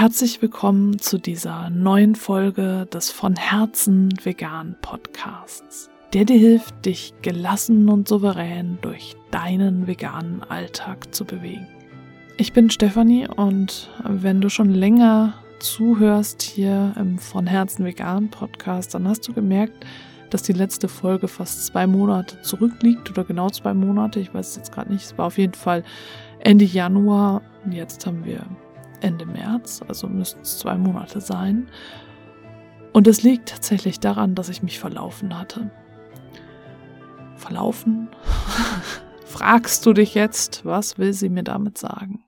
Herzlich willkommen zu dieser neuen Folge des von Herzen vegan Podcasts, der dir hilft, dich gelassen und souverän durch deinen veganen Alltag zu bewegen. Ich bin Stefanie und wenn du schon länger zuhörst hier im von Herzen vegan Podcast, dann hast du gemerkt, dass die letzte Folge fast zwei Monate zurückliegt oder genau zwei Monate. Ich weiß es jetzt gerade nicht. Es war auf jeden Fall Ende Januar. Jetzt haben wir Ende März, also müssten es zwei Monate sein. Und es liegt tatsächlich daran, dass ich mich verlaufen hatte. Verlaufen? Fragst du dich jetzt, was will sie mir damit sagen?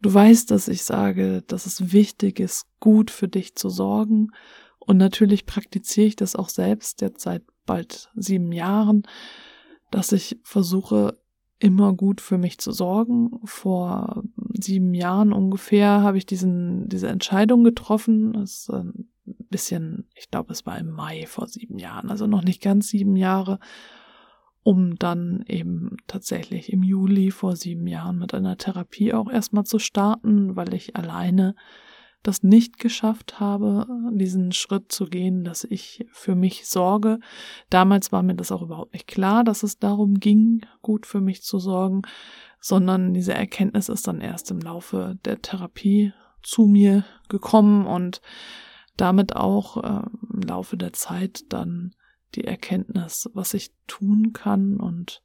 Du weißt, dass ich sage, dass es wichtig ist, gut für dich zu sorgen. Und natürlich praktiziere ich das auch selbst jetzt seit bald sieben Jahren, dass ich versuche, immer gut für mich zu sorgen. Vor sieben Jahren ungefähr habe ich diesen, diese Entscheidung getroffen. Das ist ein bisschen, ich glaube, es war im Mai vor sieben Jahren, also noch nicht ganz sieben Jahre, um dann eben tatsächlich im Juli vor sieben Jahren mit einer Therapie auch erstmal zu starten, weil ich alleine das nicht geschafft habe, diesen Schritt zu gehen, dass ich für mich sorge. Damals war mir das auch überhaupt nicht klar, dass es darum ging, gut für mich zu sorgen, sondern diese Erkenntnis ist dann erst im Laufe der Therapie zu mir gekommen und damit auch äh, im Laufe der Zeit dann die Erkenntnis, was ich tun kann und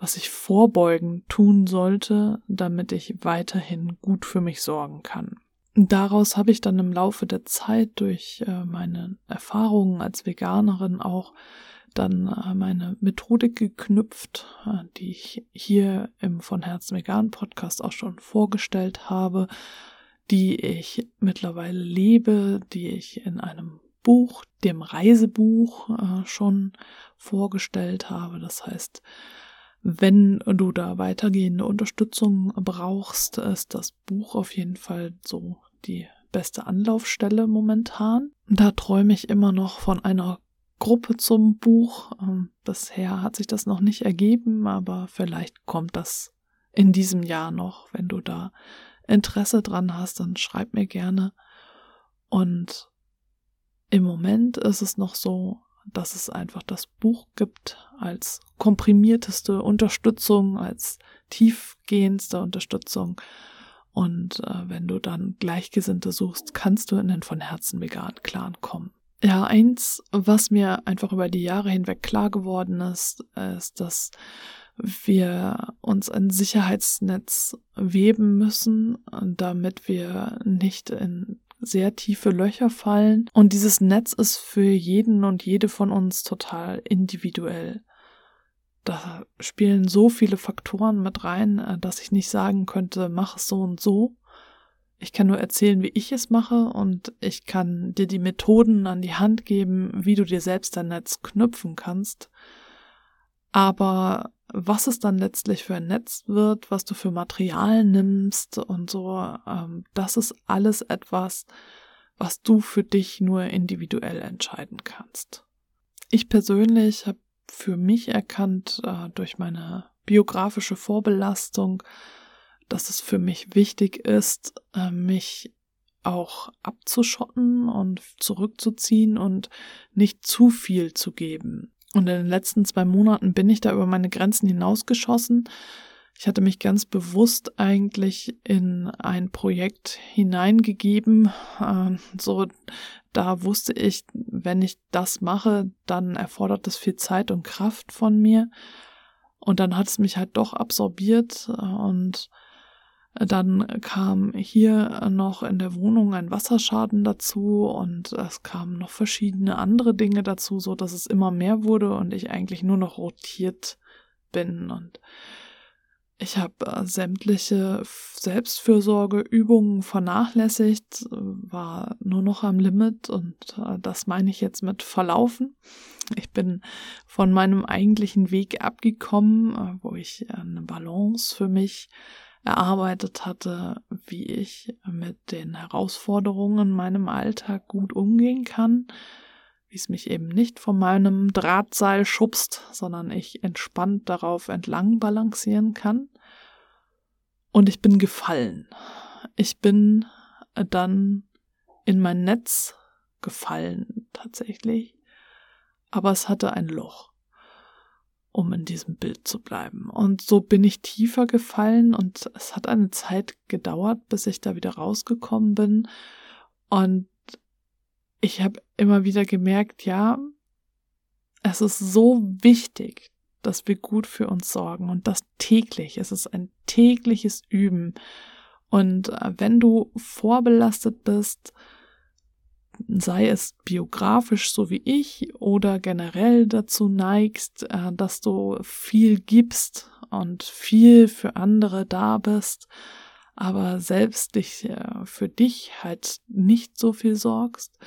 was ich vorbeugend tun sollte, damit ich weiterhin gut für mich sorgen kann. Daraus habe ich dann im Laufe der Zeit durch äh, meine Erfahrungen als Veganerin auch dann äh, meine Methodik geknüpft, äh, die ich hier im von Herzen vegan Podcast auch schon vorgestellt habe, die ich mittlerweile lebe, die ich in einem Buch, dem Reisebuch schon vorgestellt habe. Das heißt, wenn du da weitergehende Unterstützung brauchst, ist das Buch auf jeden Fall so die beste Anlaufstelle momentan. Da träume ich immer noch von einer Gruppe zum Buch. Ähm, bisher hat sich das noch nicht ergeben, aber vielleicht kommt das in diesem Jahr noch. Wenn du da Interesse dran hast, dann schreib mir gerne. Und im Moment ist es noch so, dass es einfach das Buch gibt als komprimierteste Unterstützung, als tiefgehendste Unterstützung. Und äh, wenn du dann Gleichgesinnte suchst, kannst du in den von Herzen veganen Clan kommen. Ja, eins, was mir einfach über die Jahre hinweg klar geworden ist, ist, dass wir uns ein Sicherheitsnetz weben müssen, damit wir nicht in sehr tiefe Löcher fallen. Und dieses Netz ist für jeden und jede von uns total individuell. Da spielen so viele Faktoren mit rein, äh, dass ich nicht sagen könnte, mach es so und so. Ich kann nur erzählen, wie ich es mache und ich kann dir die Methoden an die Hand geben, wie du dir selbst dein Netz knüpfen kannst. Aber was es dann letztlich für ein Netz wird, was du für Material nimmst und so, ähm, das ist alles etwas, was du für dich nur individuell entscheiden kannst. Ich persönlich habe für mich erkannt äh, durch meine biografische Vorbelastung, dass es für mich wichtig ist, äh, mich auch abzuschotten und zurückzuziehen und nicht zu viel zu geben. Und in den letzten zwei Monaten bin ich da über meine Grenzen hinausgeschossen. Ich hatte mich ganz bewusst eigentlich in ein Projekt hineingegeben. Ähm, so, da wusste ich, wenn ich das mache, dann erfordert das viel Zeit und Kraft von mir. Und dann hat es mich halt doch absorbiert und dann kam hier noch in der Wohnung ein Wasserschaden dazu und es kamen noch verschiedene andere Dinge dazu, so dass es immer mehr wurde und ich eigentlich nur noch rotiert bin und ich habe äh, sämtliche Selbstfürsorgeübungen vernachlässigt, war nur noch am Limit und äh, das meine ich jetzt mit verlaufen. Ich bin von meinem eigentlichen Weg abgekommen, äh, wo ich eine Balance für mich erarbeitet hatte, wie ich mit den Herausforderungen in meinem Alltag gut umgehen kann, wie es mich eben nicht von meinem Drahtseil schubst, sondern ich entspannt darauf entlang balancieren kann. Und ich bin gefallen. Ich bin dann in mein Netz gefallen tatsächlich, aber es hatte ein Loch, um in diesem Bild zu bleiben. Und so bin ich tiefer gefallen und es hat eine Zeit gedauert, bis ich da wieder rausgekommen bin. Und ich habe immer wieder gemerkt, ja, es ist so wichtig, dass wir gut für uns sorgen und das täglich. Es ist ein tägliches Üben. Und äh, wenn du vorbelastet bist, sei es biografisch so wie ich oder generell dazu neigst, äh, dass du viel gibst und viel für andere da bist, aber selbst dich äh, für dich halt nicht so viel sorgst,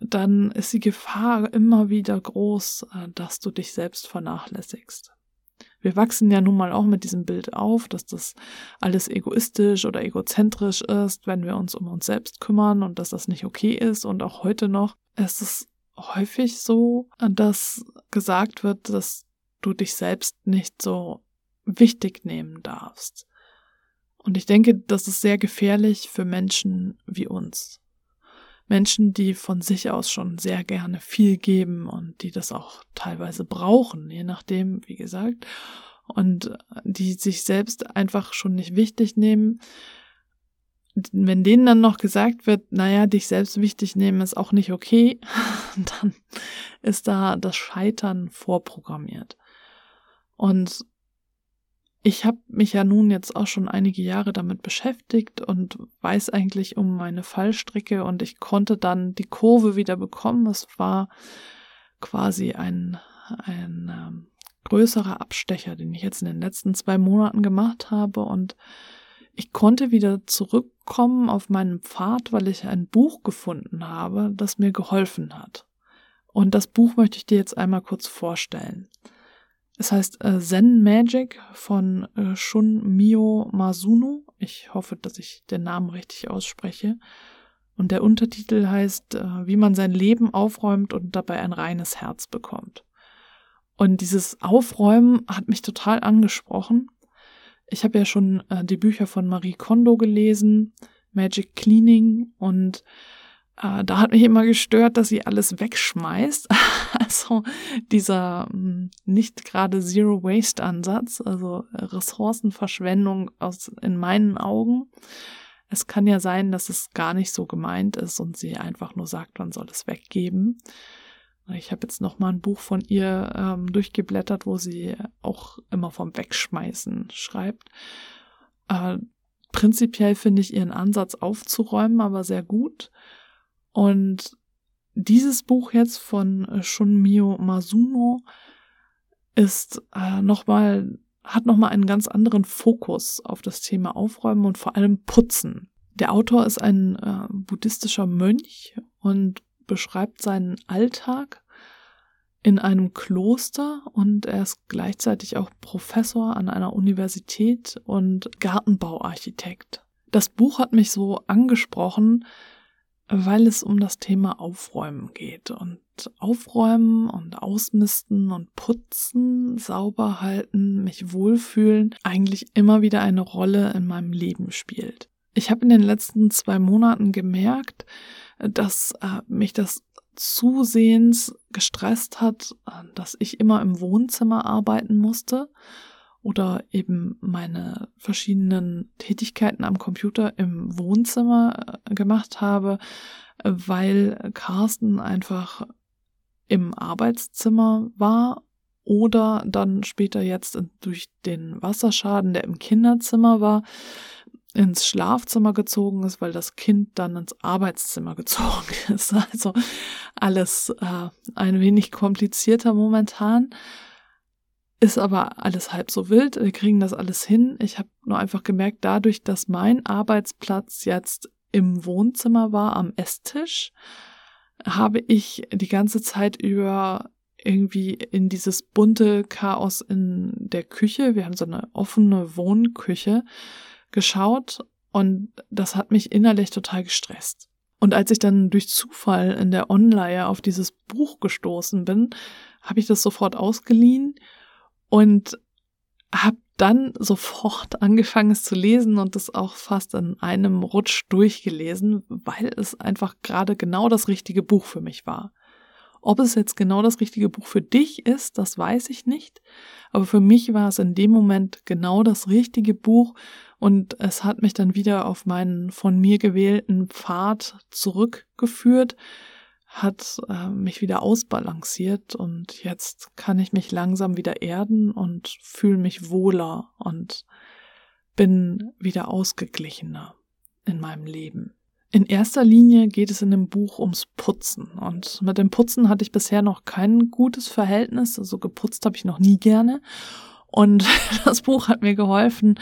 dann ist die Gefahr immer wieder groß, äh, dass du dich selbst vernachlässigst. Wir wachsen ja nun mal auch mit diesem Bild auf, dass das alles egoistisch oder egozentrisch ist, wenn wir uns um uns selbst kümmern und dass das nicht okay ist. Und auch heute noch ist es häufig so, dass gesagt wird, dass du dich selbst nicht so wichtig nehmen darfst. Und ich denke, das ist sehr gefährlich für Menschen wie uns. Menschen, die von sich aus schon sehr gerne viel geben und die das auch teilweise brauchen, je nachdem, wie gesagt, und die sich selbst einfach schon nicht wichtig nehmen. Wenn denen dann noch gesagt wird, naja, dich selbst wichtig nehmen ist auch nicht okay, dann ist da das Scheitern vorprogrammiert. Und ich habe mich ja nun jetzt auch schon einige Jahre damit beschäftigt und weiß eigentlich um meine Fallstricke und ich konnte dann die Kurve wieder bekommen. Es war quasi ein, ein ähm, größerer Abstecher, den ich jetzt in den letzten zwei Monaten gemacht habe und ich konnte wieder zurückkommen auf meinen Pfad, weil ich ein Buch gefunden habe, das mir geholfen hat. Und das Buch möchte ich dir jetzt einmal kurz vorstellen. Es heißt äh, Zen Magic von äh, Shun Mio Masuno. Ich hoffe, dass ich den Namen richtig ausspreche. Und der Untertitel heißt, äh, wie man sein Leben aufräumt und dabei ein reines Herz bekommt. Und dieses Aufräumen hat mich total angesprochen. Ich habe ja schon die Bücher von Marie Kondo gelesen, Magic Cleaning und äh, da hat mich immer gestört, dass sie alles wegschmeißt. also dieser hm, nicht gerade Zero Waste Ansatz, also Ressourcenverschwendung aus, in meinen Augen. Es kann ja sein, dass es gar nicht so gemeint ist und sie einfach nur sagt, man soll es weggeben. Ich habe jetzt noch mal ein Buch von ihr ähm, durchgeblättert, wo sie auch immer vom Wegschmeißen schreibt. Äh, prinzipiell finde ich ihren Ansatz aufzuräumen aber sehr gut. Und dieses Buch jetzt von äh, Shunmio Masuno ist äh, nochmal, hat nochmal einen ganz anderen Fokus auf das Thema Aufräumen und vor allem Putzen. Der Autor ist ein äh, buddhistischer Mönch und beschreibt seinen Alltag in einem Kloster und er ist gleichzeitig auch Professor an einer Universität und Gartenbauarchitekt. Das Buch hat mich so angesprochen, weil es um das Thema Aufräumen geht und Aufräumen und Ausmisten und Putzen, sauber halten, mich wohlfühlen, eigentlich immer wieder eine Rolle in meinem Leben spielt. Ich habe in den letzten zwei Monaten gemerkt, dass äh, mich das zusehends gestresst hat, äh, dass ich immer im Wohnzimmer arbeiten musste oder eben meine verschiedenen Tätigkeiten am Computer im Wohnzimmer äh, gemacht habe, weil Carsten einfach im Arbeitszimmer war oder dann später jetzt durch den Wasserschaden, der im Kinderzimmer war, ins Schlafzimmer gezogen ist, weil das Kind dann ins Arbeitszimmer gezogen ist. Also alles äh, ein wenig komplizierter momentan. Ist aber alles halb so wild. Wir kriegen das alles hin. Ich habe nur einfach gemerkt, dadurch, dass mein Arbeitsplatz jetzt im Wohnzimmer war, am Esstisch, habe ich die ganze Zeit über irgendwie in dieses bunte Chaos in der Küche, wir haben so eine offene Wohnküche, geschaut und das hat mich innerlich total gestresst. Und als ich dann durch Zufall in der Online auf dieses Buch gestoßen bin, habe ich das sofort ausgeliehen und habe dann sofort angefangen, es zu lesen und es auch fast in einem Rutsch durchgelesen, weil es einfach gerade genau das richtige Buch für mich war. Ob es jetzt genau das richtige Buch für dich ist, das weiß ich nicht. Aber für mich war es in dem Moment genau das richtige Buch und es hat mich dann wieder auf meinen von mir gewählten Pfad zurückgeführt, hat äh, mich wieder ausbalanciert und jetzt kann ich mich langsam wieder erden und fühle mich wohler und bin wieder ausgeglichener in meinem Leben. In erster Linie geht es in dem Buch ums Putzen. Und mit dem Putzen hatte ich bisher noch kein gutes Verhältnis. Also geputzt habe ich noch nie gerne. Und das Buch hat mir geholfen,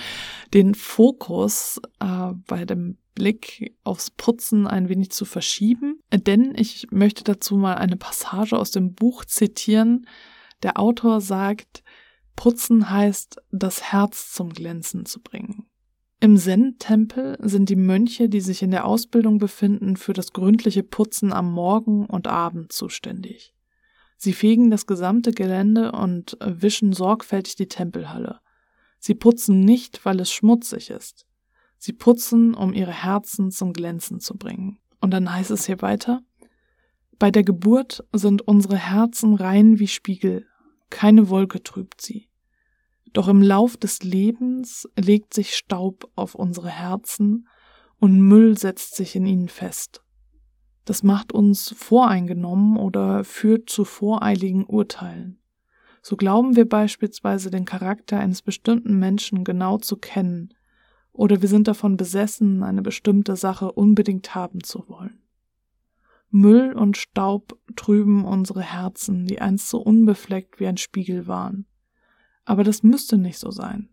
den Fokus äh, bei dem Blick aufs Putzen ein wenig zu verschieben. Denn ich möchte dazu mal eine Passage aus dem Buch zitieren. Der Autor sagt, Putzen heißt, das Herz zum Glänzen zu bringen. Im Zen-Tempel sind die Mönche, die sich in der Ausbildung befinden, für das gründliche Putzen am Morgen und Abend zuständig. Sie fegen das gesamte Gelände und wischen sorgfältig die Tempelhalle. Sie putzen nicht, weil es schmutzig ist. Sie putzen, um ihre Herzen zum Glänzen zu bringen. Und dann heißt es hier weiter, bei der Geburt sind unsere Herzen rein wie Spiegel, keine Wolke trübt sie. Doch im Lauf des Lebens legt sich Staub auf unsere Herzen und Müll setzt sich in ihnen fest. Das macht uns voreingenommen oder führt zu voreiligen Urteilen. So glauben wir beispielsweise den Charakter eines bestimmten Menschen genau zu kennen, oder wir sind davon besessen, eine bestimmte Sache unbedingt haben zu wollen. Müll und Staub trüben unsere Herzen, die einst so unbefleckt wie ein Spiegel waren. Aber das müsste nicht so sein.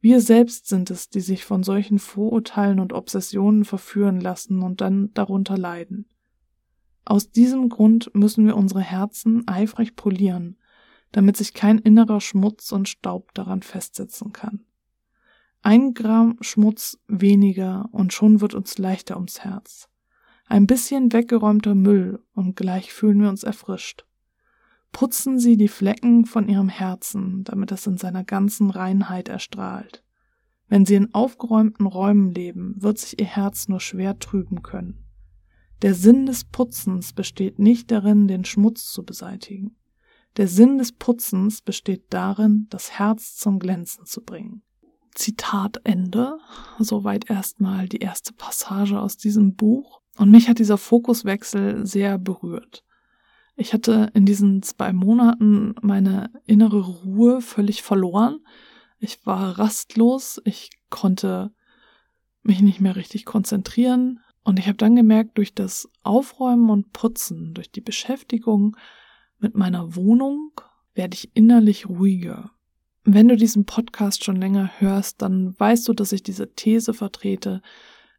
Wir selbst sind es, die sich von solchen Vorurteilen und Obsessionen verführen lassen und dann darunter leiden. Aus diesem Grund müssen wir unsere Herzen eifrig polieren, damit sich kein innerer Schmutz und Staub daran festsetzen kann. Ein Gramm Schmutz weniger und schon wird uns leichter ums Herz. Ein bisschen weggeräumter Müll und gleich fühlen wir uns erfrischt. Putzen Sie die Flecken von Ihrem Herzen, damit es in seiner ganzen Reinheit erstrahlt. Wenn Sie in aufgeräumten Räumen leben, wird sich Ihr Herz nur schwer trüben können. Der Sinn des Putzens besteht nicht darin, den Schmutz zu beseitigen. Der Sinn des Putzens besteht darin, das Herz zum Glänzen zu bringen. Zitat Ende. Soweit erstmal die erste Passage aus diesem Buch. Und mich hat dieser Fokuswechsel sehr berührt. Ich hatte in diesen zwei Monaten meine innere Ruhe völlig verloren. Ich war rastlos, ich konnte mich nicht mehr richtig konzentrieren. Und ich habe dann gemerkt, durch das Aufräumen und Putzen, durch die Beschäftigung mit meiner Wohnung, werde ich innerlich ruhiger. Wenn du diesen Podcast schon länger hörst, dann weißt du, dass ich diese These vertrete,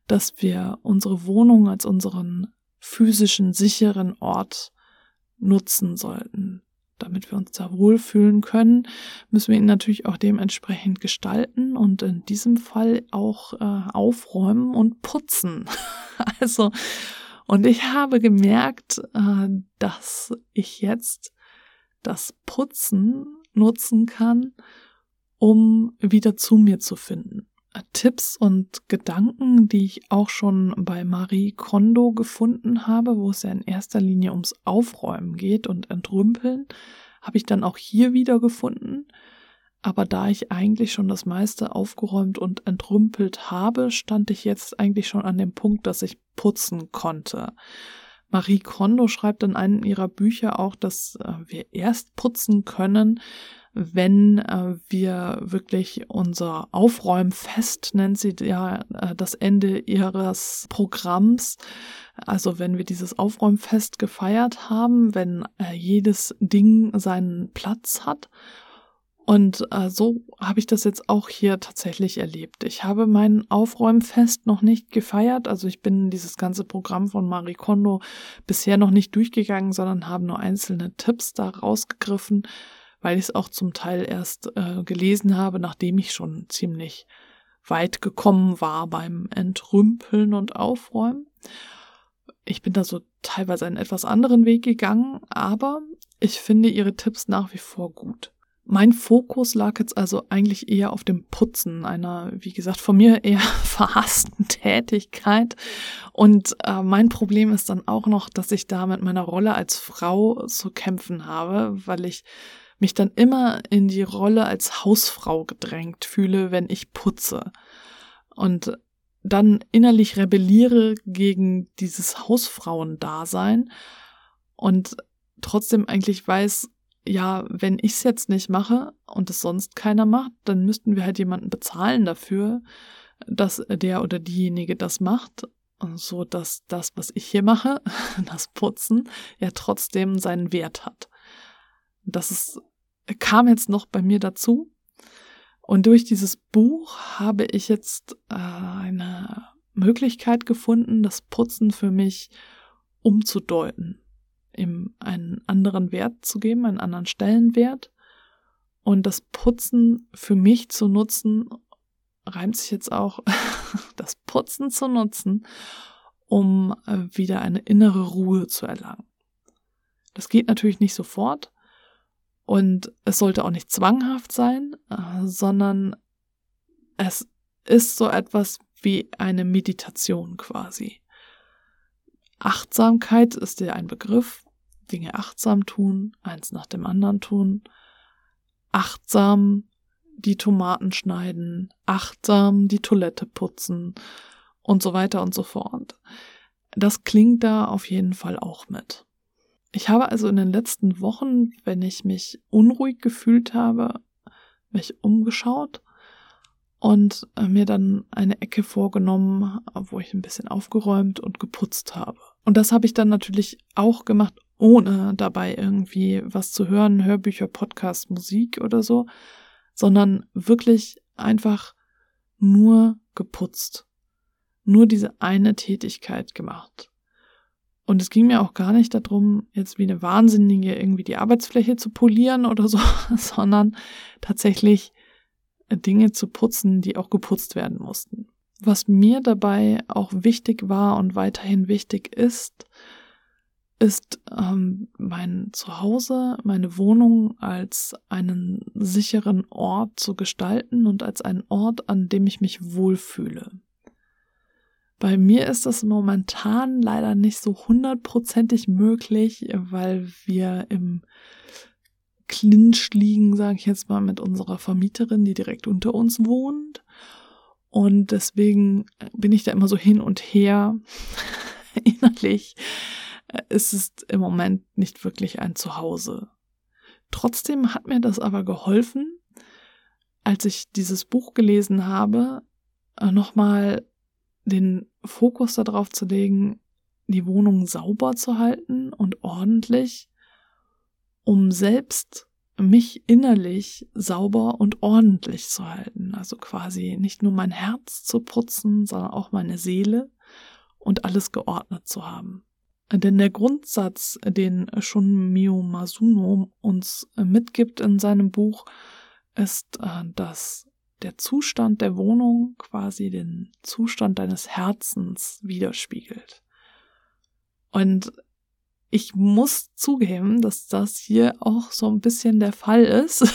dass wir unsere Wohnung als unseren physischen, sicheren Ort nutzen sollten. Damit wir uns da wohlfühlen können, müssen wir ihn natürlich auch dementsprechend gestalten und in diesem Fall auch äh, aufräumen und putzen. also, und ich habe gemerkt, äh, dass ich jetzt das Putzen nutzen kann, um wieder zu mir zu finden. Tipps und Gedanken, die ich auch schon bei Marie Kondo gefunden habe, wo es ja in erster Linie ums Aufräumen geht und Entrümpeln, habe ich dann auch hier wieder gefunden. Aber da ich eigentlich schon das meiste aufgeräumt und entrümpelt habe, stand ich jetzt eigentlich schon an dem Punkt, dass ich putzen konnte. Marie Kondo schreibt in einem ihrer Bücher auch, dass äh, wir erst putzen können, wenn äh, wir wirklich unser Aufräumfest, nennt sie ja äh, das Ende ihres Programms, also wenn wir dieses Aufräumfest gefeiert haben, wenn äh, jedes Ding seinen Platz hat. Und äh, so habe ich das jetzt auch hier tatsächlich erlebt. Ich habe mein Aufräumfest noch nicht gefeiert, also ich bin dieses ganze Programm von Marie Kondo bisher noch nicht durchgegangen, sondern habe nur einzelne Tipps da rausgegriffen weil ich es auch zum Teil erst äh, gelesen habe, nachdem ich schon ziemlich weit gekommen war beim Entrümpeln und Aufräumen. Ich bin da so teilweise einen etwas anderen Weg gegangen, aber ich finde ihre Tipps nach wie vor gut. Mein Fokus lag jetzt also eigentlich eher auf dem Putzen einer, wie gesagt, von mir eher verhassten Tätigkeit. Und äh, mein Problem ist dann auch noch, dass ich da mit meiner Rolle als Frau zu kämpfen habe, weil ich mich dann immer in die Rolle als Hausfrau gedrängt fühle, wenn ich putze. Und dann innerlich rebelliere gegen dieses Hausfrauendasein und trotzdem eigentlich weiß, ja, wenn ich es jetzt nicht mache und es sonst keiner macht, dann müssten wir halt jemanden bezahlen dafür, dass der oder diejenige das macht, so dass das, was ich hier mache, das Putzen, ja trotzdem seinen Wert hat. Das ist, kam jetzt noch bei mir dazu. Und durch dieses Buch habe ich jetzt äh, eine Möglichkeit gefunden, das Putzen für mich umzudeuten ihm einen anderen Wert zu geben, einen anderen Stellenwert und das Putzen für mich zu nutzen, reimt sich jetzt auch, das Putzen zu nutzen, um äh, wieder eine innere Ruhe zu erlangen. Das geht natürlich nicht sofort und es sollte auch nicht zwanghaft sein, äh, sondern es ist so etwas wie eine Meditation quasi. Achtsamkeit ist dir ein Begriff. Dinge achtsam tun, eins nach dem anderen tun, achtsam die Tomaten schneiden, achtsam die Toilette putzen und so weiter und so fort. Das klingt da auf jeden Fall auch mit. Ich habe also in den letzten Wochen, wenn ich mich unruhig gefühlt habe, mich umgeschaut und äh, mir dann eine Ecke vorgenommen, wo ich ein bisschen aufgeräumt und geputzt habe. Und das habe ich dann natürlich auch gemacht, ohne dabei irgendwie was zu hören, Hörbücher, Podcast, Musik oder so, sondern wirklich einfach nur geputzt. Nur diese eine Tätigkeit gemacht. Und es ging mir auch gar nicht darum, jetzt wie eine Wahnsinnige irgendwie die Arbeitsfläche zu polieren oder so, sondern tatsächlich Dinge zu putzen, die auch geputzt werden mussten. Was mir dabei auch wichtig war und weiterhin wichtig ist, ist ähm, mein Zuhause, meine Wohnung als einen sicheren Ort zu gestalten und als einen Ort, an dem ich mich wohlfühle. Bei mir ist das momentan leider nicht so hundertprozentig möglich, weil wir im Clinch liegen, sage ich jetzt mal, mit unserer Vermieterin, die direkt unter uns wohnt. Und deswegen bin ich da immer so hin und her innerlich. Es ist im Moment nicht wirklich ein Zuhause. Trotzdem hat mir das aber geholfen, als ich dieses Buch gelesen habe, äh, nochmal den Fokus darauf zu legen, die Wohnung sauber zu halten und ordentlich um selbst mich innerlich sauber und ordentlich zu halten. Also quasi nicht nur mein Herz zu putzen, sondern auch meine Seele und alles geordnet zu haben. Denn der Grundsatz, den Shunmyo Masuno uns mitgibt in seinem Buch, ist, äh, dass der Zustand der Wohnung quasi den Zustand deines Herzens widerspiegelt. Und ich muss zugeben, dass das hier auch so ein bisschen der Fall ist.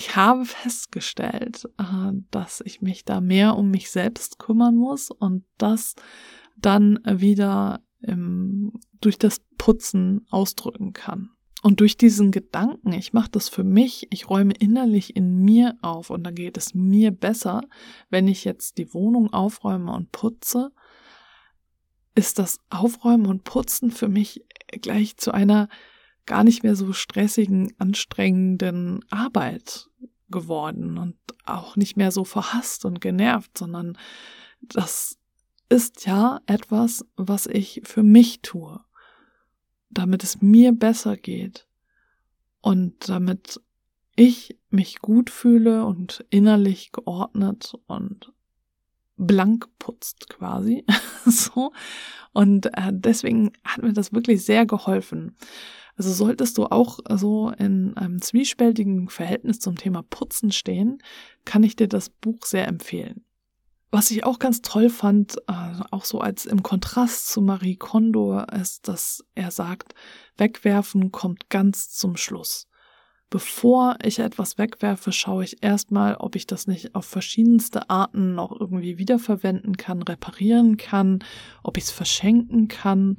Ich habe festgestellt, äh, dass ich mich da mehr um mich selbst kümmern muss und das dann wieder im, durch das Putzen ausdrücken kann. Und durch diesen Gedanken, ich mache das für mich, ich räume innerlich in mir auf und dann geht es mir besser, wenn ich jetzt die Wohnung aufräume und putze, ist das Aufräumen und Putzen für mich gleich zu einer gar nicht mehr so stressigen, anstrengenden Arbeit geworden und auch nicht mehr so verhasst und genervt, sondern das ist ja etwas, was ich für mich tue, damit es mir besser geht und damit ich mich gut fühle und innerlich geordnet und blank putzt quasi. so. Und äh, deswegen hat mir das wirklich sehr geholfen. Also solltest du auch so in einem zwiespältigen Verhältnis zum Thema Putzen stehen, kann ich dir das Buch sehr empfehlen. Was ich auch ganz toll fand, äh, auch so als im Kontrast zu Marie Kondo, ist, dass er sagt, wegwerfen kommt ganz zum Schluss. bevor ich etwas wegwerfe, schaue ich erstmal, ob ich das nicht auf verschiedenste Arten noch irgendwie wiederverwenden kann, reparieren kann, ob ich es verschenken kann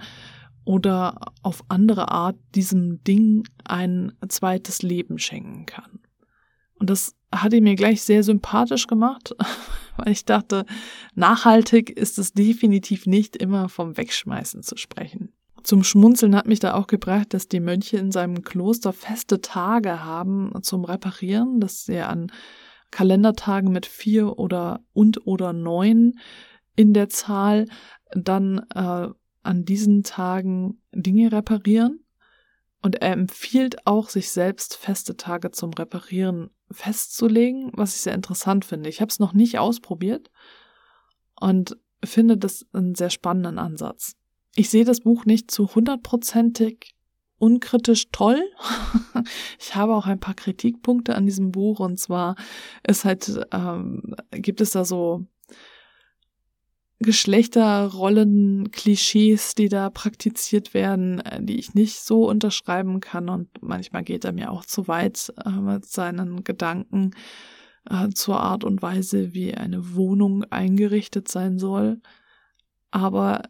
oder auf andere Art diesem Ding ein zweites Leben schenken kann. Und das hat ihn mir gleich sehr sympathisch gemacht, weil ich dachte, nachhaltig ist es definitiv nicht immer vom Wegschmeißen zu sprechen. Zum Schmunzeln hat mich da auch gebracht, dass die Mönche in seinem Kloster feste Tage haben zum Reparieren, dass sie an Kalendertagen mit vier oder und oder neun in der Zahl dann äh, an diesen Tagen Dinge reparieren. Und er empfiehlt auch, sich selbst feste Tage zum Reparieren festzulegen, was ich sehr interessant finde. Ich habe es noch nicht ausprobiert und finde das einen sehr spannenden Ansatz. Ich sehe das Buch nicht zu hundertprozentig unkritisch toll. ich habe auch ein paar Kritikpunkte an diesem Buch und zwar ist halt, ähm, gibt es da so Geschlechterrollen, Klischees, die da praktiziert werden, äh, die ich nicht so unterschreiben kann und manchmal geht er mir auch zu weit äh, mit seinen Gedanken äh, zur Art und Weise, wie eine Wohnung eingerichtet sein soll. Aber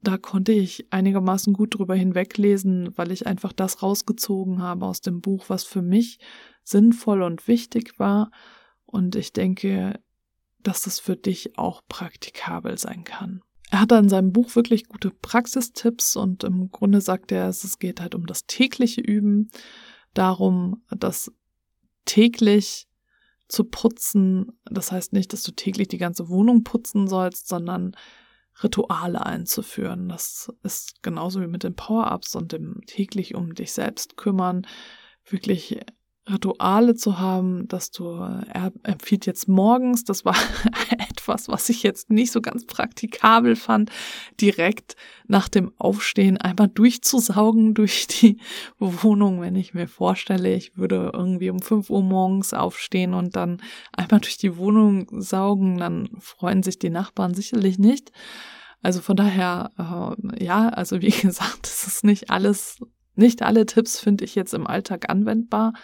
da konnte ich einigermaßen gut drüber hinweglesen, weil ich einfach das rausgezogen habe aus dem Buch, was für mich sinnvoll und wichtig war. Und ich denke, dass das für dich auch praktikabel sein kann. Er hat in seinem Buch wirklich gute Praxistipps und im Grunde sagt er, es geht halt um das tägliche Üben, darum, dass täglich zu putzen, das heißt nicht, dass du täglich die ganze Wohnung putzen sollst, sondern Rituale einzuführen. Das ist genauso wie mit den Power-Ups und dem täglich um dich selbst kümmern, wirklich Rituale zu haben, dass du, er empfiehlt jetzt morgens, das war etwas, was ich jetzt nicht so ganz praktikabel fand, direkt nach dem Aufstehen einmal durchzusaugen durch die Wohnung, wenn ich mir vorstelle, ich würde irgendwie um fünf Uhr morgens aufstehen und dann einmal durch die Wohnung saugen, dann freuen sich die Nachbarn sicherlich nicht. Also von daher, äh, ja, also wie gesagt, es ist nicht alles, nicht alle Tipps finde ich jetzt im Alltag anwendbar.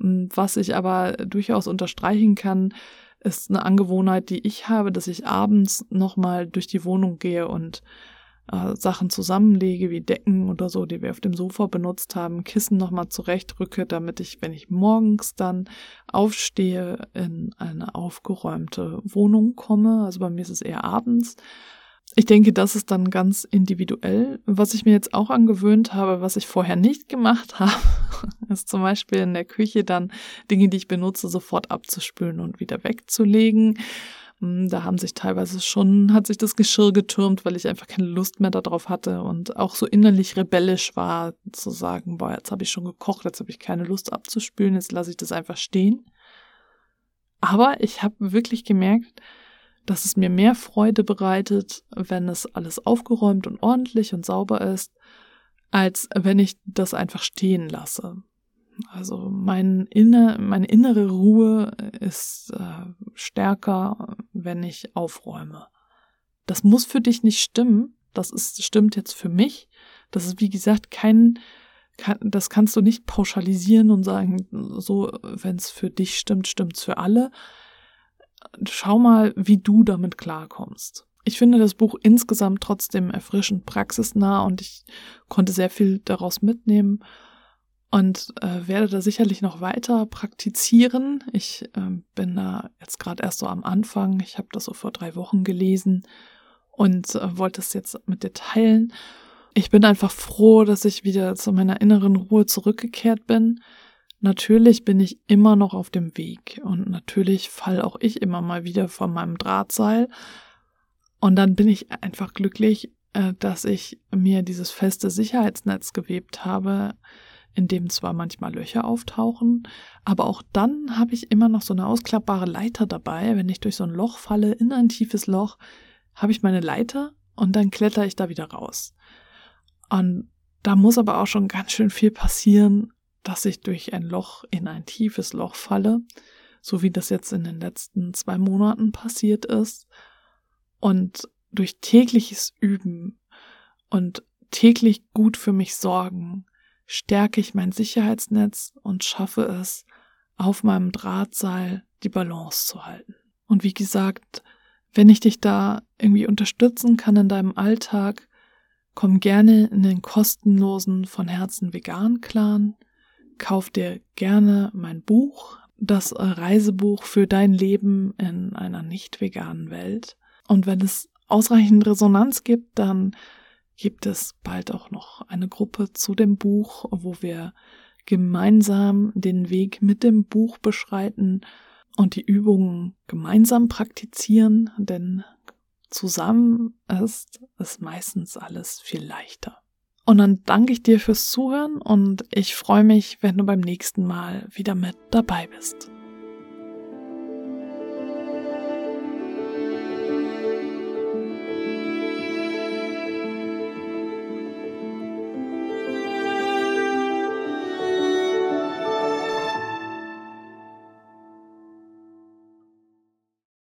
Hm, was ich aber durchaus unterstreichen kann, ist eine Angewohnheit, die ich habe, dass ich abends nochmal durch die Wohnung gehe und äh, Sachen zusammenlege, wie Decken oder so, die wir auf dem Sofa benutzt haben, Kissen nochmal zurechtrücke, damit ich, wenn ich morgens dann aufstehe, in eine aufgeräumte Wohnung komme. Also bei mir ist es eher abends. Ich denke, das ist dann ganz individuell. Was ich mir jetzt auch angewöhnt habe, was ich vorher nicht gemacht habe, ist zum Beispiel in der Küche dann Dinge, die ich benutze, sofort abzuspülen und wieder wegzulegen. Hm, da haben sich teilweise schon, hat sich das Geschirr getürmt, weil ich einfach keine Lust mehr darauf hatte und auch so innerlich rebellisch war, zu sagen, boah, jetzt habe ich schon gekocht, jetzt habe ich keine Lust abzuspülen, jetzt lasse ich das einfach stehen. Aber ich habe wirklich gemerkt, dass es mir mehr Freude bereitet, wenn es alles aufgeräumt und ordentlich und sauber ist, als wenn ich das einfach stehen lasse. Also mein inne, meine innere Ruhe ist äh, stärker, wenn ich aufräume. Das muss für dich nicht stimmen. Das ist, stimmt jetzt für mich. Das ist, wie gesagt, kein, kann, das kannst du nicht pauschalisieren und sagen, so, wenn es für dich stimmt, stimmt's für alle schau mal, wie du damit klarkommst. Ich finde das Buch insgesamt trotzdem erfrischend praxisnah und ich konnte sehr viel daraus mitnehmen und äh, werde da sicherlich noch weiter praktizieren. Ich äh, bin da jetzt gerade erst so am Anfang. Ich habe das so vor drei Wochen gelesen und äh, wollte es jetzt mit dir teilen. Ich bin einfach froh, dass ich wieder zu meiner inneren Ruhe zurückgekehrt bin Natürlich bin ich immer noch auf dem Weg und natürlich fall auch ich immer mal wieder von meinem Drahtseil. Und dann bin ich einfach glücklich, äh, dass ich mir dieses feste Sicherheitsnetz gewebt habe, in dem zwar manchmal Löcher auftauchen, aber auch dann habe ich immer noch so eine ausklappbare Leiter dabei. Wenn ich durch so ein Loch falle, in ein tiefes Loch, habe ich meine Leiter und dann kletter ich da wieder raus. Und da muss aber auch schon ganz schön viel passieren, dass ich durch ein Loch in ein tiefes Loch falle, so wie das jetzt in den letzten zwei Monaten passiert ist. Und durch tägliches Üben und täglich gut für mich sorgen, stärke ich mein Sicherheitsnetz und schaffe es, auf meinem Drahtseil die Balance zu halten. Und wie gesagt, wenn ich dich da irgendwie unterstützen kann in deinem Alltag, komm gerne in den kostenlosen von Herzen vegan Clan, kauf dir gerne mein Buch, das Reisebuch für dein Leben in einer nicht veganen Welt. Und wenn es ausreichend Resonanz gibt, dann gibt es bald auch noch eine Gruppe zu dem Buch, wo wir gemeinsam den Weg mit dem Buch beschreiten und die Übungen gemeinsam praktizieren, denn zusammen ist es meistens alles viel leichter. Und dann danke ich dir fürs Zuhören und ich freue mich, wenn du beim nächsten Mal wieder mit dabei bist.